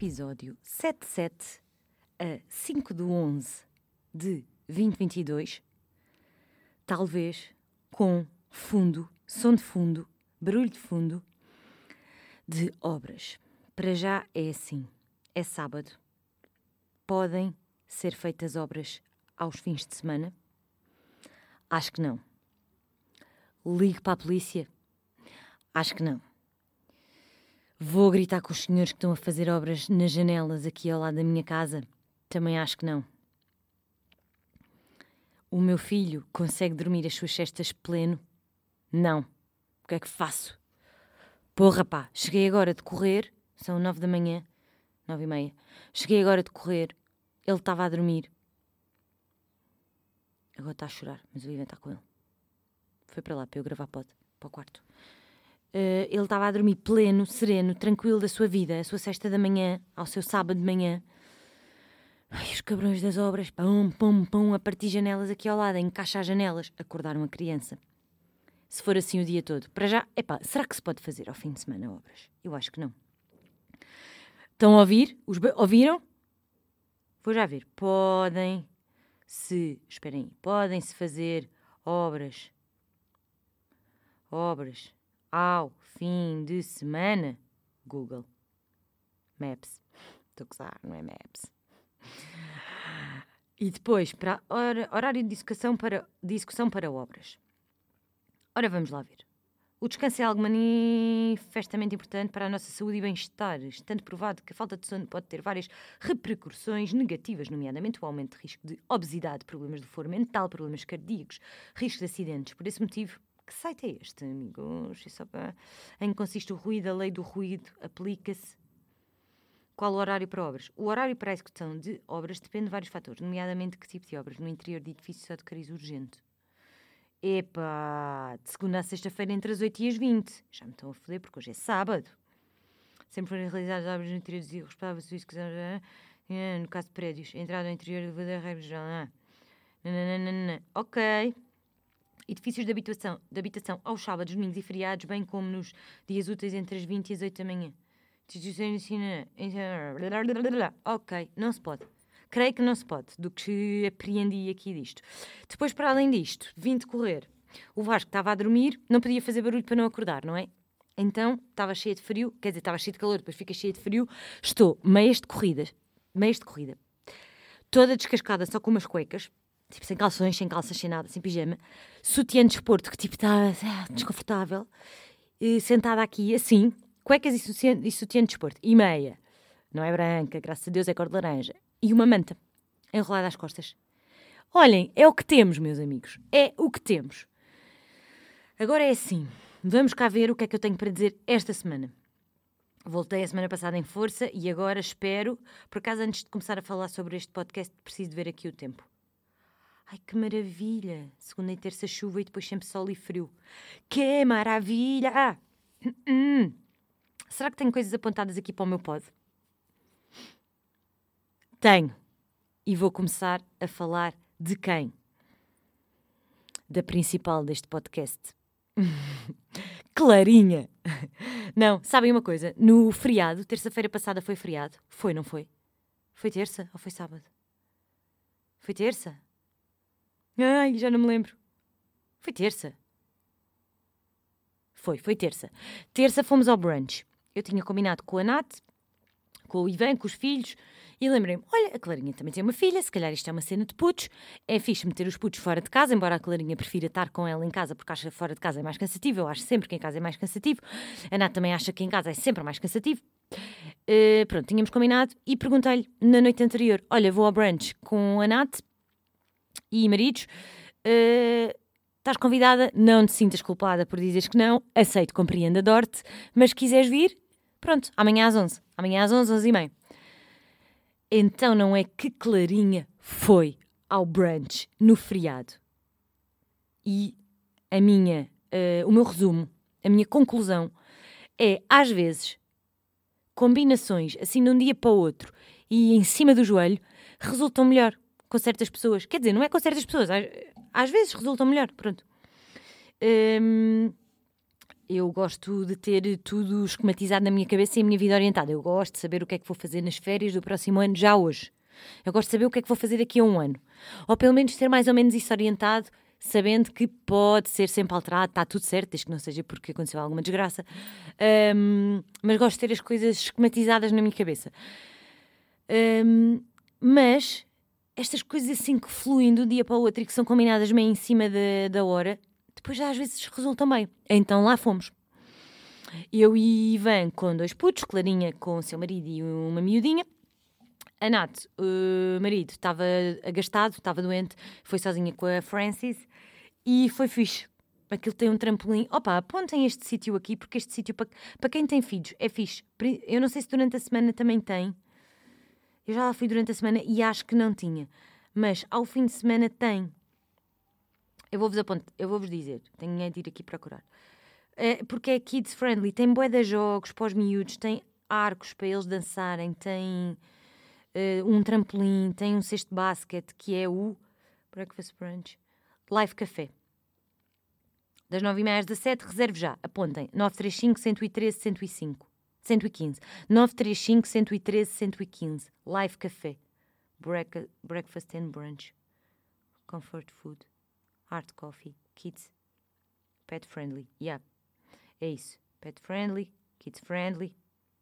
episódio 77 a 5 de 11 de 2022, talvez com fundo, som de fundo, barulho de fundo de obras. Para já é assim, é sábado. Podem ser feitas obras aos fins de semana? Acho que não. Ligue para a polícia? Acho que não. Vou gritar com os senhores que estão a fazer obras nas janelas aqui ao lado da minha casa? Também acho que não. O meu filho consegue dormir as suas cestas pleno? Não. O que é que faço? Porra, pá, cheguei agora de correr, são nove da manhã, nove e meia. Cheguei agora de correr, ele estava a dormir. Agora está a chorar, mas o Ivan está com ele. Foi para lá para eu gravar pod, para o quarto. Uh, ele estava a dormir pleno, sereno, tranquilo da sua vida, a sua sexta da manhã, ao seu sábado de manhã. Ai, os cabrões das obras, pão, pão, pão, a partir janelas aqui ao lado, a encaixar janelas, acordaram a criança. Se for assim o dia todo. Para já, epá, será que se pode fazer ao fim de semana obras? Eu acho que não. Estão a ouvir? Os ouviram? Vou já ver. Podem se, esperem aí, podem-se fazer obras, obras ao fim de semana? Google. Maps. Estou a gozar, não é Maps. E depois, para horário de discussão para, discussão para obras. Ora, vamos lá ver. O descanso é algo manifestamente importante para a nossa saúde e bem-estar, estando provado que a falta de sono pode ter várias repercussões negativas, nomeadamente o aumento de risco de obesidade, problemas de foro mental, problemas cardíacos, risco de acidentes. Por esse motivo, que site é este, amigos? É só para... Em que consiste o ruído, a lei do ruído aplica-se. Qual o horário para obras? O horário para a execução de obras depende de vários fatores, nomeadamente que tipo de obras. No interior de edifícios só de cariz urgente. Epá, de segunda a sexta-feira entre as 8 e as 20. Já me estão a foder porque hoje é sábado. Sempre foram realizadas obras no interior dos responsáveis serviços que no caso de prédios. Entrada no interior do regra geral. Ok. Edifícios de habitação, de habitação aos sábados, domingos e feriados, bem como nos dias úteis entre as 20 e as 8 da manhã. Ok, não se pode. Creio que não se pode, do que apreendi aqui disto. Depois, para além disto, vim de correr. O Vasco estava a dormir, não podia fazer barulho para não acordar, não é? Então, estava cheia de frio, quer dizer, estava cheia de calor, depois fica cheia de frio. Estou meias de corrida, meias de corrida, toda descascada, só com umas cuecas, tipo sem calções, sem calças, sem nada, sem pijama, sutiã de esporte, que tipo está ah, desconfortável, e sentada aqui, assim, cuecas e sutiã, e sutiã de desporto, e meia. Não é branca, graças a Deus é cor de laranja e uma manta enrolada às costas. Olhem, é o que temos, meus amigos. É o que temos. Agora é assim. Vamos cá ver o que é que eu tenho para dizer esta semana. Voltei a semana passada em força e agora espero, por acaso antes de começar a falar sobre este podcast, preciso ver aqui o tempo. Ai, que maravilha! Segunda e terça chuva e depois sempre sol e frio. Que maravilha! Hum, hum. Será que tenho coisas apontadas aqui para o meu pod? Tenho. E vou começar a falar de quem? Da principal deste podcast. Clarinha! Não, sabem uma coisa? No feriado, terça-feira passada foi feriado. Foi, não foi? Foi terça ou foi sábado? Foi terça? Ai, já não me lembro. Foi terça. Foi, foi terça. Terça fomos ao brunch. Eu tinha combinado com a Nath, com o Ivan, com os filhos, e lembrei-me, olha, a Clarinha também tem uma filha, se calhar isto é uma cena de putos, é fixe meter os putos fora de casa, embora a Clarinha prefira estar com ela em casa porque acha fora de casa é mais cansativo, eu acho sempre que em casa é mais cansativo, a Nath também acha que em casa é sempre mais cansativo. Uh, pronto, tínhamos combinado e perguntei-lhe na noite anterior, olha, vou ao brunch com a Nath e maridos, uh, estás convidada, não te sintas culpada por dizeres que não, aceito, compreendo, adoro-te, mas quiseres vir, pronto, amanhã às 11, amanhã às 11, 11 e meia. Então não é que Clarinha foi ao brunch no feriado. E a minha, uh, o meu resumo, a minha conclusão é, às vezes, combinações assim de um dia para o outro e em cima do joelho resultam melhor com certas pessoas. Quer dizer, não é com certas pessoas, às, às vezes resultam melhor, pronto. Um, eu gosto de ter tudo esquematizado na minha cabeça e a minha vida orientada. Eu gosto de saber o que é que vou fazer nas férias do próximo ano, já hoje. Eu gosto de saber o que é que vou fazer daqui a um ano. Ou pelo menos ter mais ou menos isso orientado, sabendo que pode ser sempre alterado, está tudo certo, desde que não seja porque aconteceu alguma desgraça. Um, mas gosto de ter as coisas esquematizadas na minha cabeça. Um, mas estas coisas assim que fluem de um dia para o outro e que são combinadas meio em cima da, da hora, depois já às vezes resultam bem. Então lá fomos. Eu e Ivan com dois putos, Clarinha com o seu marido e uma miudinha. A Nath, o marido, estava agastado, estava doente, foi sozinha com a Francis e foi fixe. Aquilo tem um trampolim. Opa, apontem este sítio aqui, porque este sítio, para, para quem tem filhos, é fixe. Eu não sei se durante a semana também tem. Eu já lá fui durante a semana e acho que não tinha. Mas ao fim de semana tem. Eu vou-vos apontar, eu vou-vos dizer, tenho de ir aqui procurar. É, porque é kids friendly, tem bué de jogos os miúdos, tem arcos para eles dançarem, tem uh, um trampolim, tem um cesto de basquete que é o Breakfast Brunch Live Café. Das 9h30 às 17 reserve já, apontem, 935 113 105. 115. 935 113 115. Live Café. Break breakfast and Brunch. Comfort Food. Art Coffee. Kids. Pet Friendly. Yeah. É isso. Pet Friendly. Kids Friendly.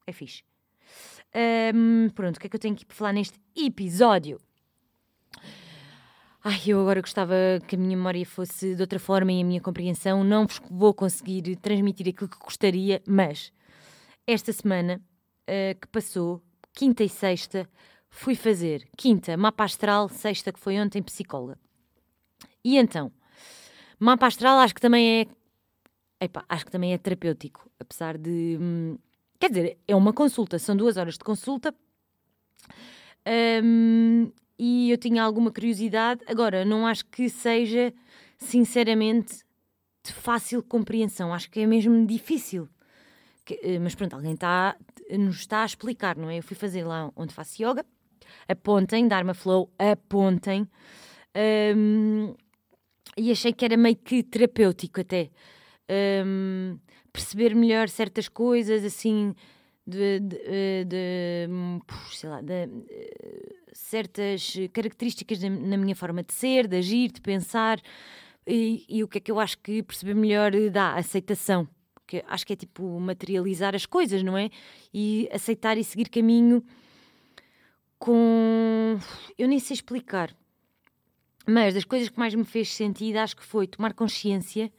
É fixe. Um, pronto, o que é que eu tenho para falar neste episódio? Ai, eu agora gostava que a minha memória fosse de outra forma e a minha compreensão. Não vos vou conseguir transmitir aquilo que gostaria, mas esta semana uh, que passou, quinta e sexta, fui fazer quinta, mapa astral, sexta, que foi ontem, psicóloga. E então, mapa astral acho que também é. Epá, acho que também é terapêutico, apesar de. Hum, quer dizer, é uma consulta, são duas horas de consulta. Um, e eu tinha alguma curiosidade. Agora, não acho que seja, sinceramente, de fácil compreensão. Acho que é mesmo difícil. Que, eh, mas pronto, alguém está, nos está a explicar, não é? Eu fui fazer lá onde faço yoga. Apontem, Dharma Flow, apontem. Um, e achei que era meio que terapêutico até. Um, perceber melhor certas coisas, assim, de, de, eh, de, sei lá, de, eh, certas características na minha forma de ser, de agir, de pensar. E, e, o que é que eu acho que perceber melhor dá? Aceitação que acho que é tipo materializar as coisas, não é? E aceitar e seguir caminho com. Eu nem sei explicar. Mas das coisas que mais me fez sentido, acho que foi tomar consciência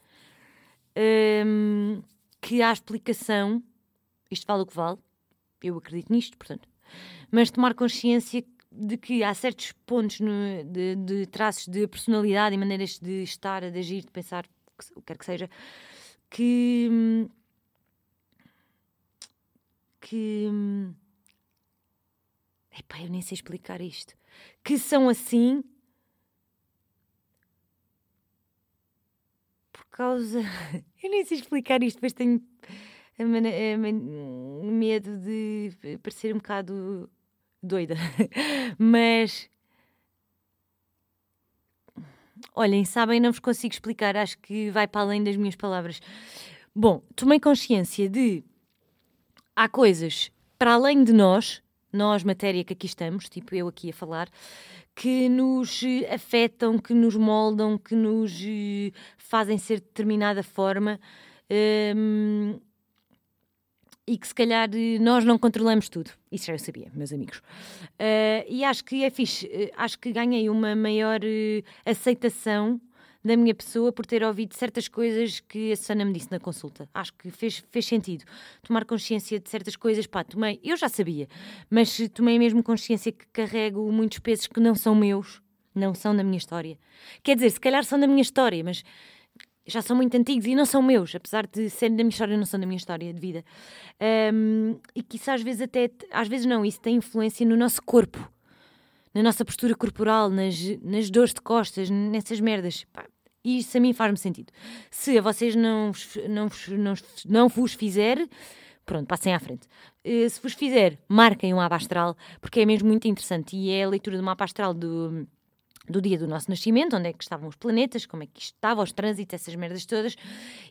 hum, que há explicação, isto vale o que vale, eu acredito nisto, portanto, mas tomar consciência de que há certos pontos no, de, de, traços de personalidade e maneiras de estar, de agir, de pensar, o que quer que seja, que. que. Epá, eu nem sei explicar isto. Que são assim. Por causa. Eu nem sei explicar isto, mas tenho medo de parecer um bocado doida. Mas Olhem, sabem, não vos consigo explicar, acho que vai para além das minhas palavras. Bom, tomei consciência de há coisas para além de nós, nós, matéria que aqui estamos, tipo eu aqui a falar, que nos afetam, que nos moldam, que nos eh, fazem ser de determinada forma. Um, e que se calhar eh, nós não controlamos tudo. Isso já eu sabia, meus amigos. Uh, e acho que é fixe, uh, acho que ganhei uma maior uh, aceitação da minha pessoa por ter ouvido certas coisas que a Susana me disse na consulta. Acho que fez, fez sentido. Tomar consciência de certas coisas, pá, tomei, eu já sabia, mas tomei mesmo consciência que carrego muitos pesos que não são meus, não são da minha história. Quer dizer, se calhar são da minha história, mas já são muito antigos e não são meus, apesar de serem da minha história, não são da minha história de vida. Um, e que isso às vezes até, às vezes não, isso tem influência no nosso corpo, na nossa postura corporal, nas, nas dores de costas, nessas merdas. Pá, isso a mim faz-me sentido. Se a vocês não, não, não, não vos fizer, pronto, passem à frente. Uh, se vos fizer, marquem um mapa astral, porque é mesmo muito interessante. E é a leitura do mapa astral do do dia do nosso nascimento, onde é que estavam os planetas, como é que isto estava, os trânsitos, essas merdas todas,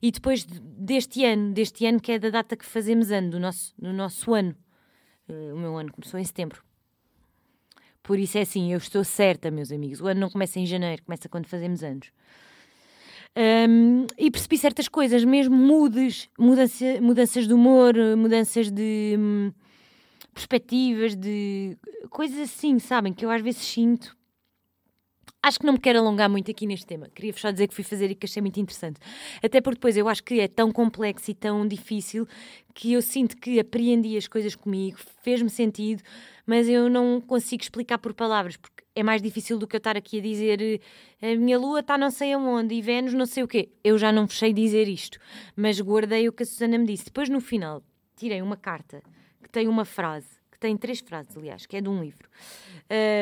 e depois deste ano, deste ano que é da data que fazemos ano, do nosso, do nosso ano. Uh, o meu ano começou em setembro. Por isso é assim, eu estou certa, meus amigos. O ano não começa em janeiro, começa quando fazemos anos. Um, e percebi certas coisas, mesmo mudes, mudança, mudanças de humor, mudanças de hum, perspectivas, de coisas assim, sabem? Que eu às vezes sinto Acho que não me quero alongar muito aqui neste tema. Queria só dizer que fui fazer e que achei muito interessante. Até porque depois eu acho que é tão complexo e tão difícil que eu sinto que apreendi as coisas comigo, fez-me sentido, mas eu não consigo explicar por palavras, porque é mais difícil do que eu estar aqui a dizer a minha lua está não sei aonde e Vênus não sei o quê. Eu já não fechei dizer isto, mas guardei o que a Susana me disse. Depois no final tirei uma carta que tem uma frase, que tem três frases, aliás, que é de um livro.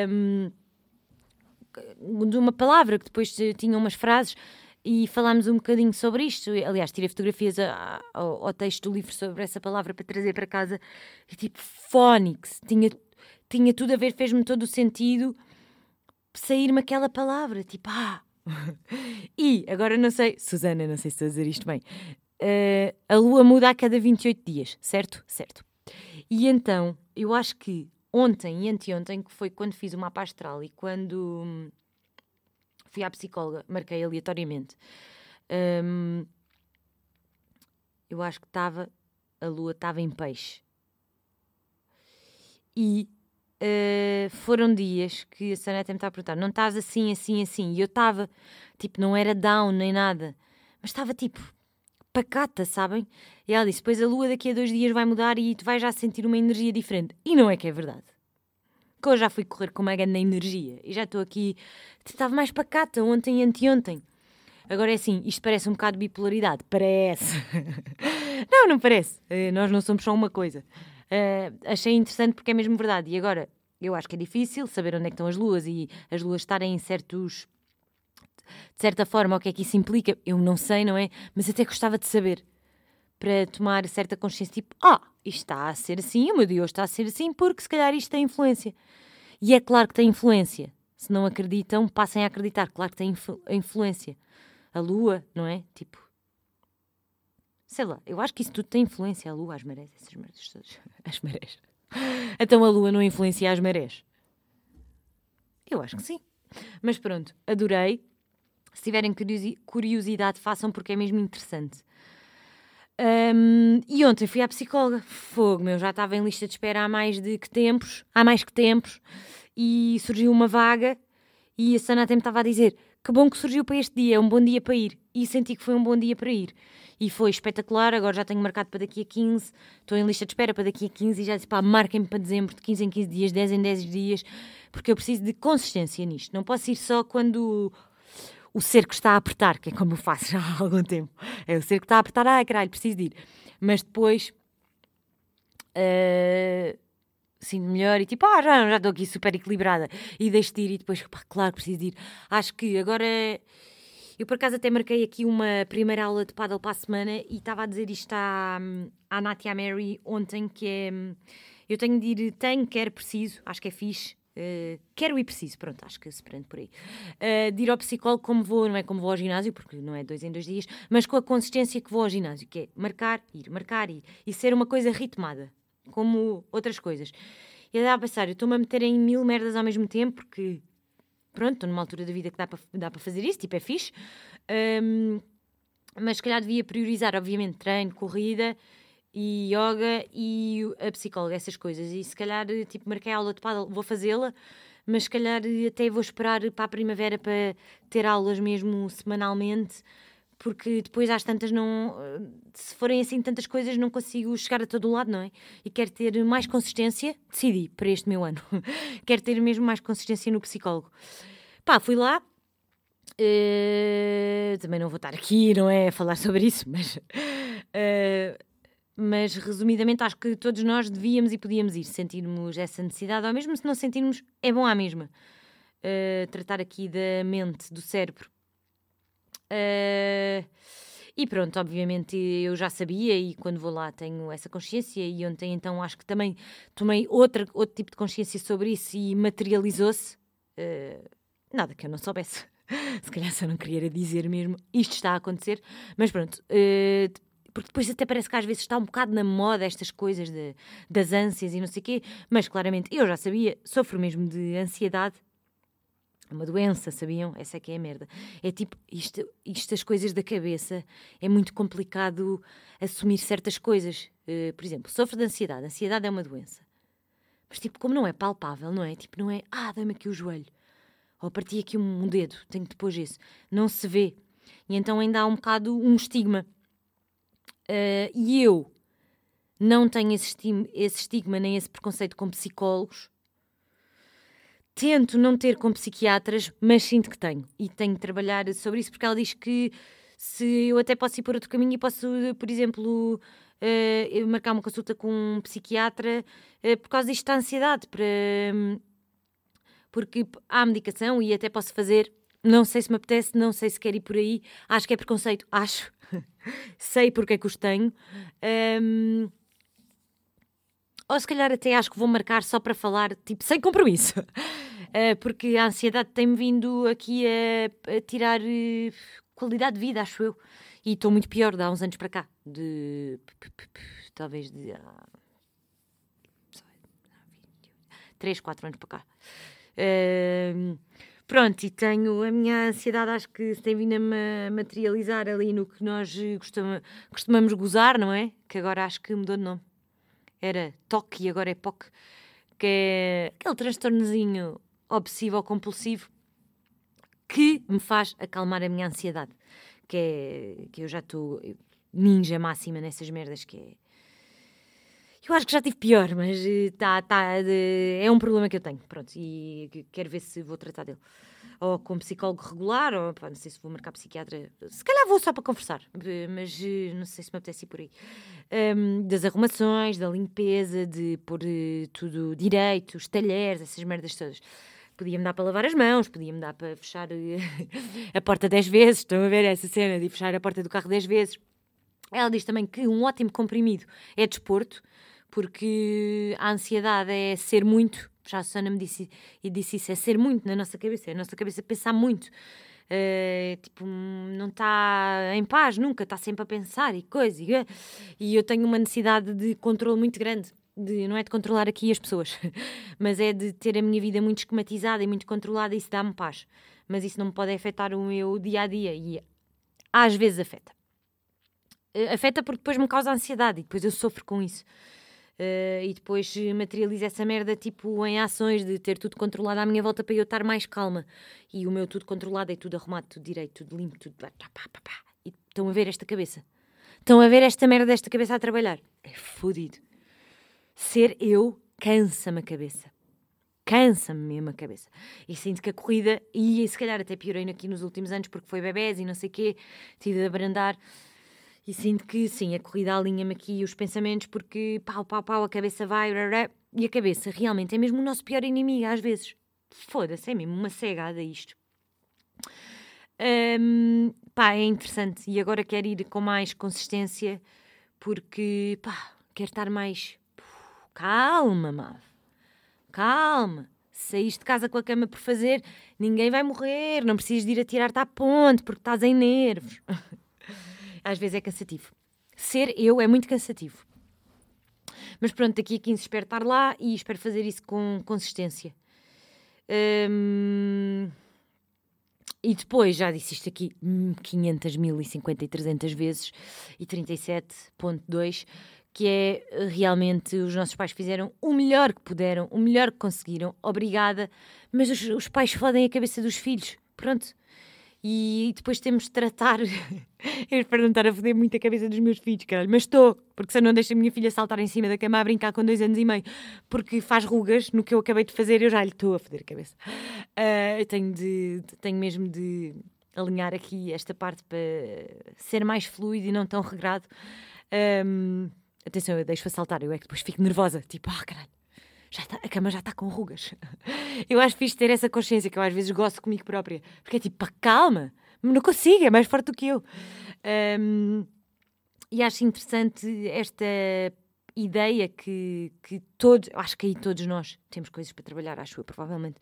Um, de uma palavra, que depois tinha umas frases e falámos um bocadinho sobre isto. Aliás, tirei fotografias ao, ao, texto do livro sobre essa palavra para trazer para casa. E tipo, Phonics, tinha, tinha tudo a ver, fez-me todo o sentido sair-me aquela palavra, tipo, ah. e agora não sei, Susana, não sei se estou a dizer isto bem. Uh, a lua muda a cada 28 dias, certo? Certo. E então, eu acho que ontem e anteontem, que foi quando fiz o mapa astral e quando hum, fui à psicóloga, marquei aleatoriamente. Um, eu acho que estava, a lua estava em peixe. E uh, foram dias que a Saneta me estava a perguntar: não estás assim, assim, assim? E eu estava, tipo, não era down nem nada, mas estava tipo pacata, sabem? E ela disse: Pois a lua daqui a dois dias vai mudar e tu vais já sentir uma energia diferente. E não é que é verdade. Que eu já fui correr com uma grande energia e já estou aqui. Estava mais pacata ontem e anteontem. Agora é assim, isto parece um bocado de bipolaridade. Parece. não, não parece. Uh, nós não somos só uma coisa. Uh, achei interessante porque é mesmo verdade. E agora, eu acho que é difícil saber onde é estão as luas e as luas estarem em certos de certa forma, o que é que isso implica, eu não sei, não é? Mas até gostava de saber para tomar certa consciência, tipo, ah, isto está a ser assim, o meu Deus está a ser assim, porque se calhar isto tem influência. E é claro que tem influência. Se não acreditam, passem a acreditar. Claro que tem influ influência. A lua, não é? Tipo, sei lá, eu acho que isso tudo tem influência. A lua, as marés, essas marés todas. As marés. Então a lua não influencia as marés? Eu acho que sim. Mas pronto, adorei. Se tiverem curiosidade, façam porque é mesmo interessante. Um, e ontem fui à psicóloga. Fogo, meu, já estava em lista de espera há mais de que tempos, há mais que tempos, e surgiu uma vaga. E a Sana até me estava a dizer: Que bom que surgiu para este dia, é um bom dia para ir. E senti que foi um bom dia para ir. E foi espetacular. Agora já tenho marcado para daqui a 15, estou em lista de espera para daqui a 15 e já disse: pá, marquem-me para dezembro, de 15 em 15 dias, 10 em 10 dias, porque eu preciso de consistência nisto. Não posso ir só quando o cerco está a apertar, que é como eu faço já há algum tempo. É o cerco está a apertar, ai caralho, preciso de ir. Mas depois uh, sinto melhor e tipo, ah, já, já estou aqui super equilibrada e deixo de ir e depois, pá, claro, preciso de ir. Acho que agora. Eu por acaso até marquei aqui uma primeira aula de paddle para a semana e estava a dizer isto à, à Nath e à Mary ontem, que é. Eu tenho de ir, tenho, quero, preciso, acho que é fixe, Uh, quero e preciso, pronto, acho que se prende por aí. Uh, de ir ao psicólogo como vou, não é como vou ao ginásio, porque não é dois em dois dias, mas com a consistência que vou ao ginásio, que é marcar, ir, marcar, ir, e ser uma coisa ritmada, como outras coisas. E dá a pensar, eu estou-me a meter em mil merdas ao mesmo tempo, porque, pronto, estou numa altura da vida que dá para dá fazer isso, tipo, é fixe. Um, mas se calhar devia priorizar, obviamente, treino, corrida e yoga e a psicóloga, essas coisas. E se calhar, tipo, marquei aula de paddle, vou fazê-la, mas se calhar até vou esperar para a primavera para ter aulas mesmo semanalmente, porque depois às tantas não. Se forem assim tantas coisas, não consigo chegar a todo lado, não é? E quero ter mais consistência, decidi para este meu ano, quero ter mesmo mais consistência no psicólogo. Pá, fui lá. Uh, também não vou estar aqui, não é? A falar sobre isso, mas. Uh, mas resumidamente acho que todos nós devíamos e podíamos ir, sentirmos essa necessidade, ou mesmo se não sentirmos, é bom à mesma. Uh, tratar aqui da mente, do cérebro. Uh, e pronto, obviamente eu já sabia e quando vou lá tenho essa consciência e ontem então acho que também tomei outra, outro tipo de consciência sobre isso e materializou-se. Uh, Nada que eu não soubesse. Se calhar só não queria dizer mesmo isto está a acontecer, mas pronto. Uh, porque depois até parece que às vezes está um bocado na moda estas coisas de, das ânsias e não sei o quê, mas claramente eu já sabia, sofro mesmo de ansiedade. É uma doença, sabiam? Essa é que é a merda. É tipo, isto, isto as coisas da cabeça, é muito complicado assumir certas coisas. Uh, por exemplo, sofro de ansiedade. Ansiedade é uma doença. Mas tipo, como não é palpável, não é? Tipo, não é, ah, dá-me aqui o joelho. Ou parti aqui um, um dedo, tenho depois isso. Não se vê. E então ainda há um bocado um estigma. Uh, e eu não tenho esse estigma, esse estigma nem esse preconceito com psicólogos. Tento não ter com psiquiatras, mas sinto que tenho. E tenho de trabalhar sobre isso, porque ela diz que se eu até posso ir por outro caminho e posso, por exemplo, uh, marcar uma consulta com um psiquiatra uh, por causa disto da ansiedade, para, um, porque há medicação e até posso fazer. Não sei se me apetece, não sei se quer ir por aí. Acho que é preconceito, acho. sei porque é que os tenho. Um, ou se calhar até acho que vou marcar só para falar, tipo, sem compromisso. Uh, porque a ansiedade tem-me vindo aqui a, a tirar uh, qualidade de vida, acho eu. E estou muito pior de há uns anos para cá. De. Talvez de. Ah, 3, 4 anos para cá. Uh, Pronto, e tenho a minha ansiedade, acho que se tem vindo a materializar ali no que nós costuma, costumamos gozar, não é? Que agora acho que mudou de nome. Era TOC e agora é POC, que é aquele transtornozinho obsessivo-compulsivo que me faz acalmar a minha ansiedade. Que é que eu já estou ninja máxima nessas merdas, que é eu acho que já tive pior, mas tá, tá, é um problema que eu tenho. Pronto, e quero ver se vou tratar dele. Ou com psicólogo regular, ou pá, não sei se vou marcar psiquiatra. Se calhar vou só para conversar, mas eh, não sei se me apetece ir por aí. Um, das arrumações, da limpeza, de pôr tudo direito, os talheres, essas merdas todas. Podia-me dar para lavar as mãos, podia-me dar para fechar a porta 10 vezes. Estão a ver essa cena de fechar a porta do carro 10 vezes. Ela diz também que um ótimo comprimido é desporto porque a ansiedade é ser muito, já a Susana me disse e disse isso, é ser muito na nossa cabeça, é a nossa cabeça pensar muito. Uh, tipo, não está em paz nunca, está sempre a pensar e coisa. E, e eu tenho uma necessidade de controle muito grande. De, não é de controlar aqui as pessoas, mas é de ter a minha vida muito esquematizada e muito controlada e isso dá-me paz. Mas isso não pode afetar o meu dia a dia e às vezes afeta. Uh, afeta porque depois me causa ansiedade e depois eu sofro com isso. Uh, e depois materializa essa merda tipo em ações de ter tudo controlado à minha volta para eu estar mais calma. E o meu tudo controlado é tudo arrumado, tudo direito, tudo limpo, tudo. Pá, pá, pá, e estão a ver esta cabeça. Estão a ver esta merda desta cabeça a trabalhar. É fodido. Ser eu cansa-me a cabeça. Cansa-me mesmo a cabeça. E sinto que a corrida, e se calhar até piorei aqui nos últimos anos porque foi bebés e não sei o quê, tive de abrandar. E sinto que, sim, a corrida alinha-me aqui os pensamentos porque pau, pau, pau, a cabeça vai, e a cabeça realmente é mesmo o nosso pior inimigo às vezes. Foda-se, é mesmo uma cegada isto. Um, pá, é interessante e agora quero ir com mais consistência porque, pá, quero estar mais. calma, Mav. Calma. Saíste de casa com a cama por fazer, ninguém vai morrer, não precisas de ir a tirar-te à ponte porque estás em nervos. às vezes é cansativo. Ser eu é muito cansativo. Mas pronto, daqui a 15 espero estar lá e espero fazer isso com consistência. Hum, e depois, já disse isto aqui 500 mil e 50 e 300 vezes, e 37.2, que é realmente os nossos pais fizeram o melhor que puderam, o melhor que conseguiram, obrigada, mas os, os pais fodem a cabeça dos filhos. Pronto, e depois temos de tratar. eu espero não estar a foder muito a cabeça dos meus filhos, caralho, mas estou, porque se eu não deixo a minha filha saltar em cima da cama a brincar com dois anos e meio, porque faz rugas no que eu acabei de fazer, eu já lhe estou a foder a cabeça. Uh, eu tenho, de, tenho mesmo de alinhar aqui esta parte para ser mais fluido e não tão regrado. Um, atenção, eu deixo-a saltar, eu é que depois fico nervosa, tipo, ah, oh, caralho já tá, a cama já está com rugas. Eu acho fixe ter essa consciência que eu às vezes gosto comigo própria. Porque é tipo, pá, calma, não consigo, é mais forte do que eu. Um, e acho interessante esta ideia que, que todos, acho que aí todos nós temos coisas para trabalhar, acho eu, provavelmente.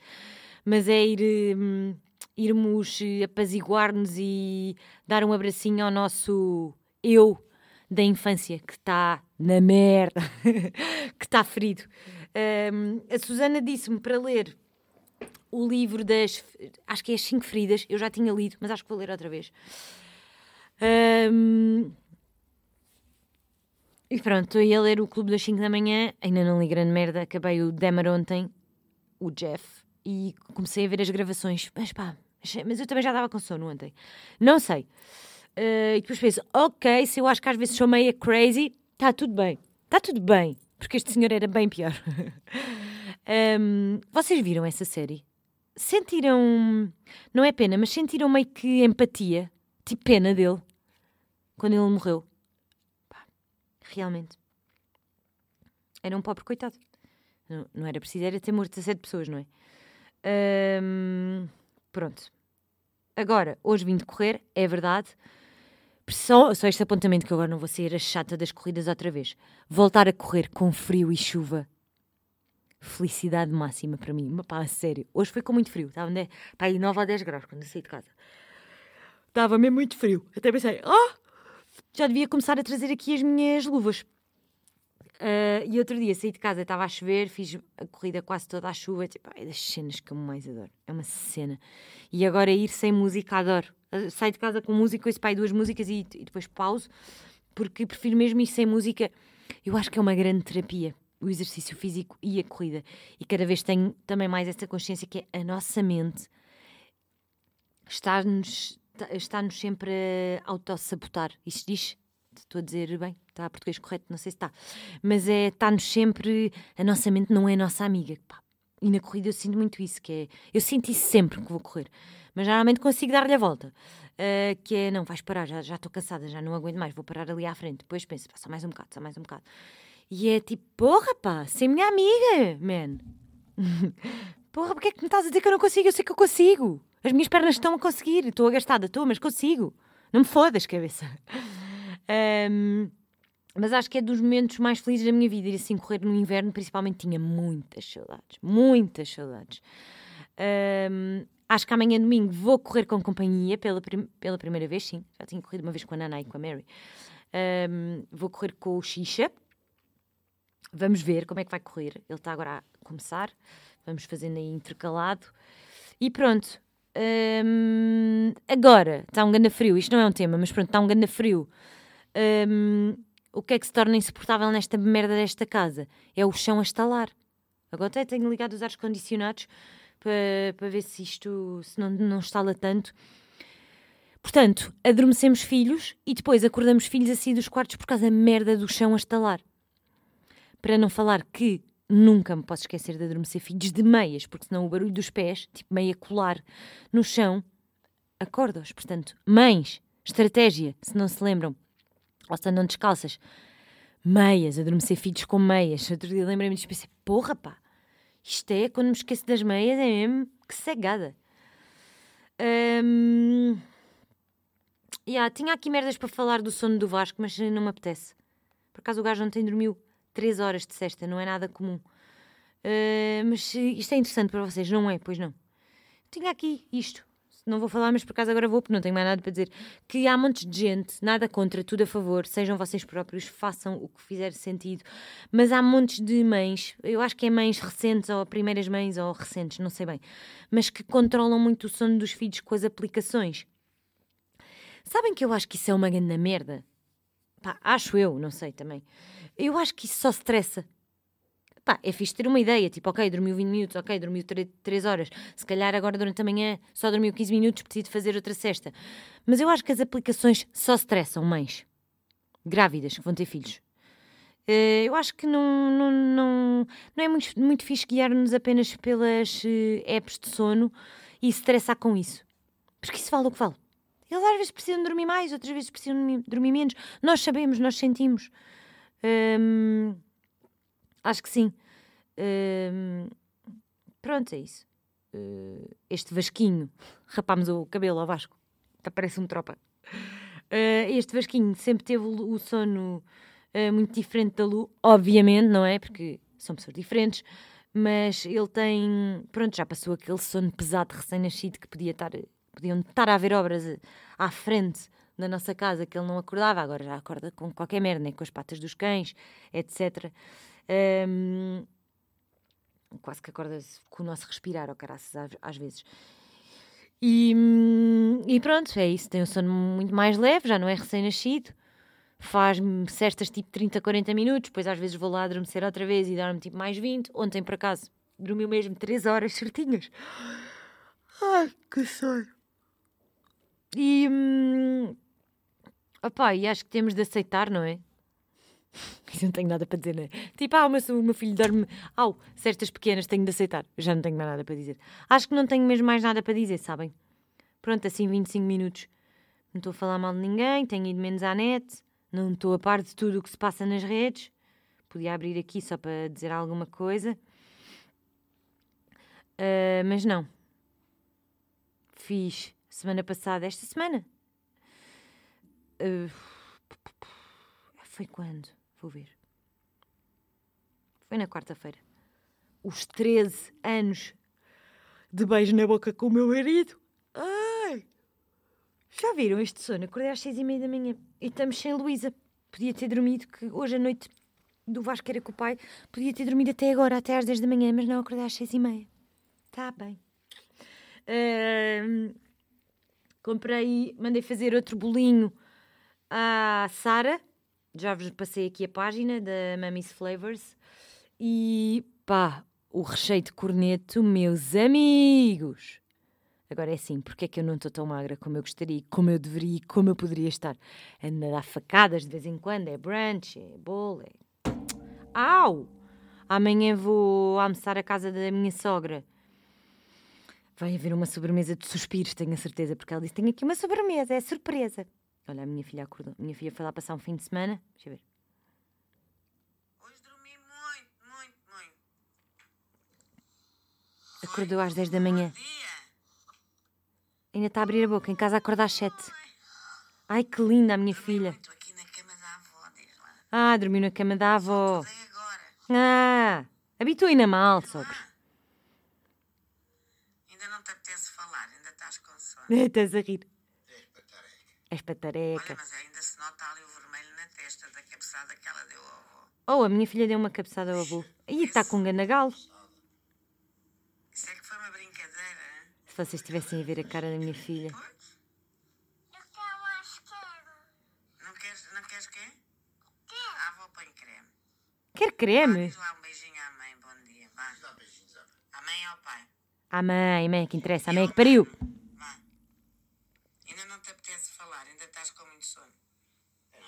mas é ir, hum, irmos apaziguar-nos e dar um abracinho ao nosso eu da infância que está na merda, que está ferido. Um, a Susana disse-me para ler o livro das. Acho que é As Cinco Feridas. Eu já tinha lido, mas acho que vou ler outra vez. Um, e pronto, estou a ler o Clube das 5 da manhã. Ainda não li grande merda. Acabei o Demer ontem, o Jeff, e comecei a ver as gravações. Mas pá, mas eu também já estava com sono ontem. Não sei. Uh, e depois penso, ok, se eu acho que às vezes sou meio crazy, está tudo bem. Está tudo bem. Porque este senhor era bem pior. um, vocês viram essa série? Sentiram. Não é pena, mas sentiram meio que empatia. Tipo pena dele. Quando ele morreu. Pá, realmente. Era um pobre coitado. Não, não era preciso, era ter morto 17 pessoas, não é? Um, pronto. Agora, hoje vim de correr, é verdade. Só, só este apontamento que agora não vou ser a chata das corridas outra vez. Voltar a correr com frio e chuva. Felicidade máxima para mim. Mas pá, a sério. Hoje foi com muito frio. Estava né? pá, aí 9 a 10 graus quando eu saí de casa. Estava mesmo muito frio. Até pensei, oh, já devia começar a trazer aqui as minhas luvas. Uh, e outro dia saí de casa, estava a chover, fiz a corrida quase toda à chuva. Tipo, é das cenas que eu mais adoro. É uma cena. E agora ir sem música, adoro. Uh, saio de casa com música, ouço pai duas músicas e, e, depois pauso, porque prefiro mesmo ir sem música. Eu acho que é uma grande terapia, o exercício físico e a corrida. E cada vez tenho também mais essa consciência que é a nossa mente está-nos está sempre a autossabotar. Isso diz? Estou a dizer bem? Está a português correto? Não sei se está. Mas é, está-nos sempre. A nossa mente não é a nossa amiga. Pá. E na corrida eu sinto muito isso, que é. Eu isso sempre que vou correr. Mas geralmente consigo dar-lhe a volta. Uh, que é, não, vais parar, já, já estou cansada, já não aguento mais, vou parar ali à frente. Depois penso, só mais um bocado, só mais um bocado. E é tipo, porra, pá, sem minha amiga, man. porra, porque é que me estás a dizer que eu não consigo? Eu sei que eu consigo. As minhas pernas estão a conseguir, estou agastada, estou, mas consigo. Não me fodas, cabeça. Um, mas acho que é dos momentos mais felizes da minha vida. Ir assim correr no inverno, principalmente, tinha muitas saudades. Muitas saudades. Um, acho que amanhã domingo vou correr com companhia pela, prim pela primeira vez, sim. Já tinha corrido uma vez com a Nana e com a Mary. Um, vou correr com o Xixa. Vamos ver como é que vai correr. Ele está agora a começar. Vamos fazendo aí intercalado. E pronto. Um, agora, está um ganda frio. Isto não é um tema, mas pronto, está um ganda frio. Um, o que é que se torna insuportável nesta merda desta casa? É o chão a estalar. Agora até tenho ligado os ares condicionados para, para ver se isto se não, não estala tanto. Portanto, adormecemos filhos e depois acordamos filhos assim dos quartos por causa da merda do chão a estalar. Para não falar que nunca me posso esquecer de adormecer filhos de meias, porque senão o barulho dos pés, tipo meia colar no chão, acorda-os. Portanto, mães, estratégia, se não se lembram, se andam descalças. Meias, adormecer filhos com meias. Outro dia lembrei-me disso e pensei, porra pá, isto é, quando me esqueço das meias, é mesmo que cegada. Um... Yeah, tinha aqui merdas para falar do sono do Vasco, mas não me apetece. Por acaso o gajo ontem dormiu 3 horas de sexta, não é nada comum. Uh, mas isto é interessante para vocês, não é? Pois não. Tinha aqui isto não vou falar, mas por acaso agora vou, porque não tenho mais nada para dizer, que há montes de gente, nada contra, tudo a favor, sejam vocês próprios, façam o que fizer sentido, mas há montes de mães, eu acho que é mães recentes, ou primeiras mães, ou recentes, não sei bem, mas que controlam muito o sono dos filhos com as aplicações. Sabem que eu acho que isso é uma grande merda? Pá, acho eu, não sei também. Eu acho que isso só estressa. Pá, é fixe ter uma ideia, tipo, ok, dormiu 20 minutos, ok, dormiu 3 horas, se calhar agora durante a manhã só dormiu 15 minutos, preciso fazer outra cesta. Mas eu acho que as aplicações só estressam mães grávidas que vão ter filhos. Uh, eu acho que não, não, não, não é muito, muito fixe guiar-nos apenas pelas uh, apps de sono e estressar com isso. Porque isso vale o que vale. Eles às vezes precisam dormir mais, outras vezes precisam dormir menos. Nós sabemos, nós sentimos. Um, Acho que sim. Pronto, é isso. Uh, este Vasquinho, rapámos o cabelo ao Vasco, até parece um tropa. Uh, este Vasquinho sempre teve o, sono uh, muito diferente da Lu, obviamente, não é? Porque são pessoas diferentes, mas ele tem. Pronto, já passou aquele sono pesado recém-nascido que podia estar, podiam estar a haver obras à frente da nossa casa que ele não acordava, agora já acorda com qualquer merda, né? com as patas dos cães, etc. Um, quase que acorda com o nosso respirar, ou caraças, às, vezes. E, hum, e, pronto, é isso. Tem um sono muito mais leve, já não é recém-nascido. Faz-me cestas tipo 30, 40 minutos, depois às vezes vou lá adormecer outra vez e dar-me tipo mais 20. Ontem, por acaso, dormiu mesmo 3 horas certinhas. Ai, que sono. E. Hum, e acho que temos de aceitar, não é? Não tenho nada para dizer, não é? Tipo, ah, o meu, o meu filho dorme. Au, cestas pequenas, tenho de aceitar. Já não tenho mais nada para dizer. Acho que não tenho mesmo mais nada para dizer, sabem? Pronto, assim 25 minutos. Não estou a falar mal de ninguém, tenho ido menos à net, não estou a par de tudo o que se passa nas redes. Podia abrir aqui só para dizer alguma coisa. Uh, mas não. Fiz semana passada, esta semana. Uh, foi quando? Vou ver. Foi na quarta-feira. Os 13 anos de beijo na boca com o meu marido. Ai! Já viram este sono? Acordei às seis e meia da manhã e estamos sem Luísa. Podia ter dormido, que hoje à noite do Vasco era com o pai, podia ter dormido até agora, até às 10 da manhã, mas não acordei às seis e meia. Está bem. Uh, comprei, mandei fazer outro bolinho à Sara, já vos passei aqui a página da Mammy's Flavors. E pá, o recheio de corneto, meus amigos! Agora é assim, porque é que eu não estou tão magra como eu gostaria, como eu deveria, como eu poderia estar? Ando a dar facadas de vez em quando, é brunch, é bolo, é... Au! Amanhã vou almoçar à casa da minha sogra. Vai haver uma sobremesa de suspiros, tenho a certeza, porque ela disse: Tenho aqui uma sobremesa, é surpresa. Olha, a minha filha acordou. Minha filha foi lá passar um fim de semana. Deixa eu ver. Hoje dormi muito, muito, muito. Acordou às 10 da manhã. Ainda está a abrir a boca. Em casa acorda às 7. Ai, que linda a minha filha. Muito aqui na cama da avó, diz lá. Ah, dormiu na cama da avó. Ah, habituem-na mal, sogro. Ainda não te apetece falar, ainda estás com sono. Estás a rir. És Olha, patareca. mas ainda se nota ali o vermelho na testa da cabeçada que ela deu ao avô. Oh, a minha filha deu uma cabeçada ao avô. Ih, está com um ganagalo. Isso é que foi uma brincadeira? Se vocês estivessem a ver a cara da minha filha. Não queres, não queres quê? A avó põe creme. Quer creme? Diz lá um beijinho à mãe, bom dia. Vá. À mãe e ao pai. À mãe, mãe, que interessa. A mãe é que pariu. Vá. Ainda não te apetece falar, ainda estás com muito sono. Eu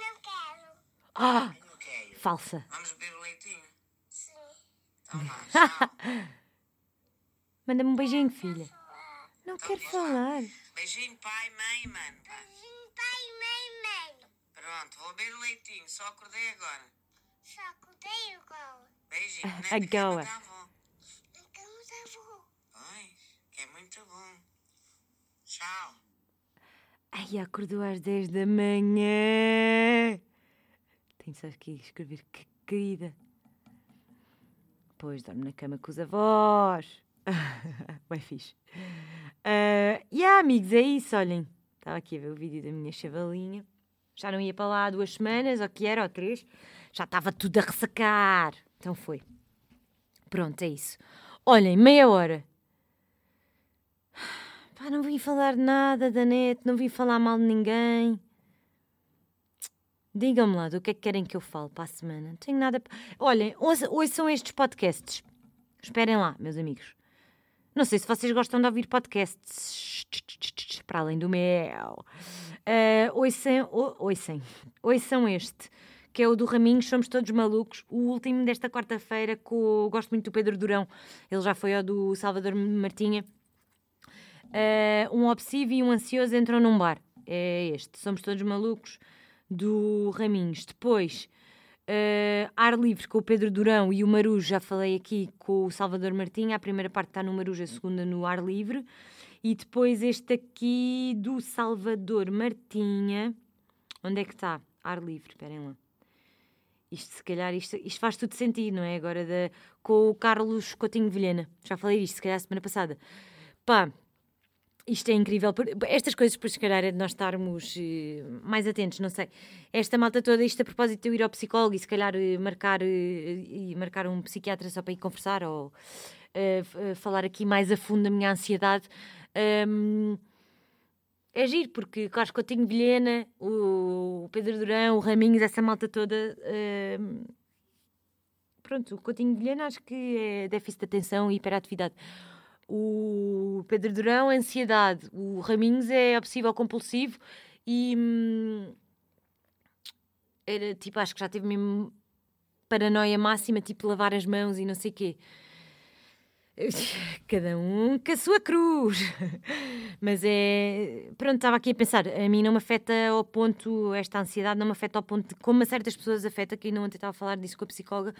não quero. Ah, falsa. Vamos beber o leitinho? Sim. Então. Manda-me um beijinho, filha. Não quero falar. Beijinho, pai, mãe, mano. Vá. Beijinho, pai, mãe, mãe. Pronto, vou beber o leitinho, só acordei agora. Só acordei agora. Beijinho, né? Agora. Na cama da avó. Pois, que é muito bom. Tchau. Ai, acordou às 10 da manhã. Tenho só que escrever que querida. Pois, dorme na cama com os avós. Bem fixe. Uh, e yeah, amigos, é isso, olhem. Estava aqui a ver o vídeo da minha chavalinha. Já não ia para lá há duas semanas, ou que era, ou três. Já estava tudo a ressacar. Então foi. Pronto, é isso. Olhem, meia hora. Pá, não vim falar nada da net, não vim falar mal de ninguém. Digam-me lá do que é que querem que eu fale para a semana. Não tenho nada. Olhem, ouçam estes podcasts. Esperem lá, meus amigos. Não sei se vocês gostam de ouvir podcasts para além do meu. Uh, ouçam, ou- ouçam, ouçam este, que é o do Raminhos, Somos Todos Malucos, o último desta quarta-feira, com gosto muito do Pedro Durão. Ele já foi ao do Salvador Martinha. Uh, um obsessivo e um ansioso entram num bar. É este. Somos todos malucos do Raminhos. Depois, uh, Ar Livre com o Pedro Durão e o Marujo. Já falei aqui com o Salvador Martinha. A primeira parte está no Marujo, a segunda no Ar Livre. E depois este aqui do Salvador Martinha. Onde é que está? Ar Livre, esperem lá. Isto, se calhar, isto, isto faz tudo sentido, não é? Agora com o Carlos Coutinho Vilhena. Já falei disto, se calhar, semana passada. Pá, isto é incrível. Estas coisas, por se calhar, é de nós estarmos eh, mais atentos, não sei. Esta malta toda, isto a propósito de eu ir ao psicólogo e se calhar eh, marcar, eh, e marcar um psiquiatra só para ir conversar ou eh, falar aqui mais a fundo da minha ansiedade. Ahm, é giro, porque Carlos Coutinho Vilhena, o Pedro Durão, o Raminhos, essa malta toda. ahm, pronto, o Coutinho Vilhena acho que é déficit de atenção e hiperatividade. O Pedro Durão, ansiedade. O Raminhos é obsessivo compulsivo e. hum, era tipo, acho que já teve mesmo paranoia máxima, tipo lavar as mãos e não sei o quê. Cada um com a sua cruz. Mas é. Pronto, estava aqui a pensar. A mim não me afeta ao ponto. Esta ansiedade não me afeta ao ponto de como a certas pessoas afeta, que ainda ontem estava a falar disso com a psicóloga,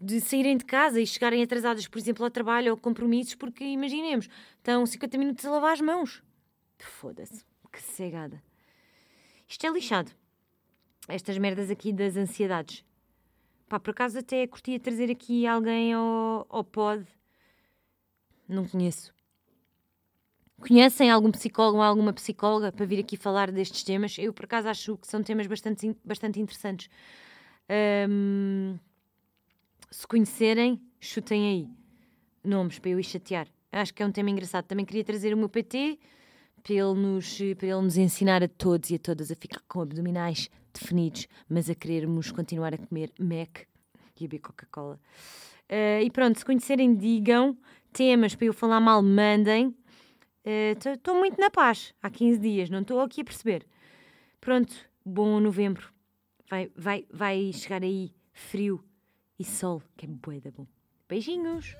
de saírem de casa e chegarem atrasadas, por exemplo, ao trabalho ou compromissos, porque imaginemos, estão 50 minutos a lavar as mãos. Foda-se, que cegada. Isto é lixado. Estas merdas aqui das ansiedades. Pá, por acaso até curtia trazer aqui alguém ao, ao pod. Não conheço. Conhecem algum psicólogo ou alguma psicóloga para vir aqui falar destes temas? Eu, por acaso, acho que são temas bastante, bastante interessantes. Ahm, se conhecerem, chutem aí nomes para eu ir chatear. Acho que é um tema engraçado. Também queria trazer o meu PT para ele nos, para ele nos ensinar a todos e a todas a ficar com abdominais definidos, mas a querermos continuar a comer Mac e a beber Coca-Cola. Ah, e pronto, se conhecerem, digam. Temas para eu falar mal, mandem. Estou muito na paz há 15 dias, não estou aqui a perceber. Pronto, bom novembro. Vai, vai, vai chegar aí frio e sol, que é bué da bom. Beijinhos!